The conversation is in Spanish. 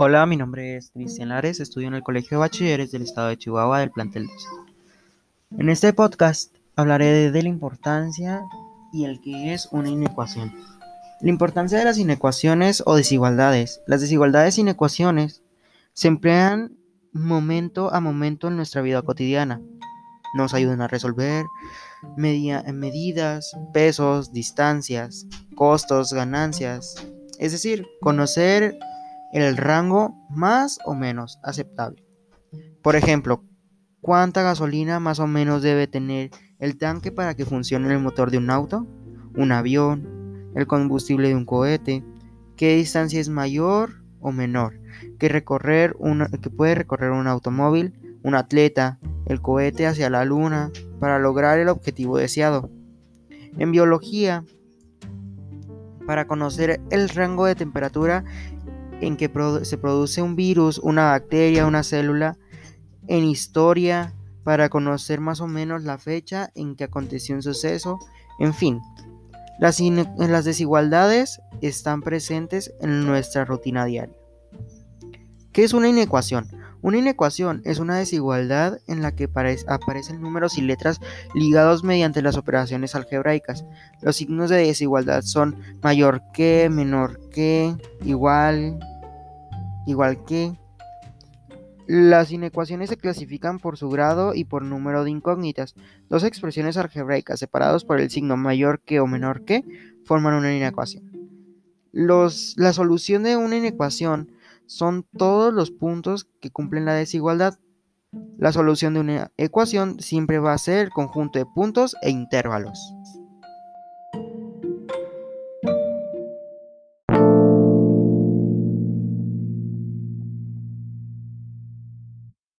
Hola, mi nombre es Cristian Lares, estudio en el Colegio de Bachilleres del Estado de Chihuahua del plantel 12. En este podcast hablaré de la importancia y el que es una inecuación. La importancia de las inecuaciones o desigualdades. Las desigualdades e inecuaciones se emplean momento a momento en nuestra vida cotidiana. Nos ayudan a resolver medidas, pesos, distancias, costos, ganancias. Es decir, conocer el rango más o menos aceptable. Por ejemplo, ¿cuánta gasolina más o menos debe tener el tanque para que funcione el motor de un auto, un avión, el combustible de un cohete? ¿Qué distancia es mayor o menor que, recorrer que puede recorrer un automóvil, un atleta, el cohete hacia la luna para lograr el objetivo deseado? En biología, para conocer el rango de temperatura en que se produce un virus, una bacteria, una célula, en historia, para conocer más o menos la fecha en que aconteció un suceso, en fin. Las, las desigualdades están presentes en nuestra rutina diaria. ¿Qué es una inecuación? Una inecuación es una desigualdad en la que aparecen números y letras ligados mediante las operaciones algebraicas. Los signos de desigualdad son mayor que, menor que, igual, igual que. Las inecuaciones se clasifican por su grado y por número de incógnitas. Dos expresiones algebraicas separados por el signo mayor que o menor que forman una inecuación. la solución de una inecuación son todos los puntos que cumplen la desigualdad. La solución de una ecuación siempre va a ser el conjunto de puntos e intervalos.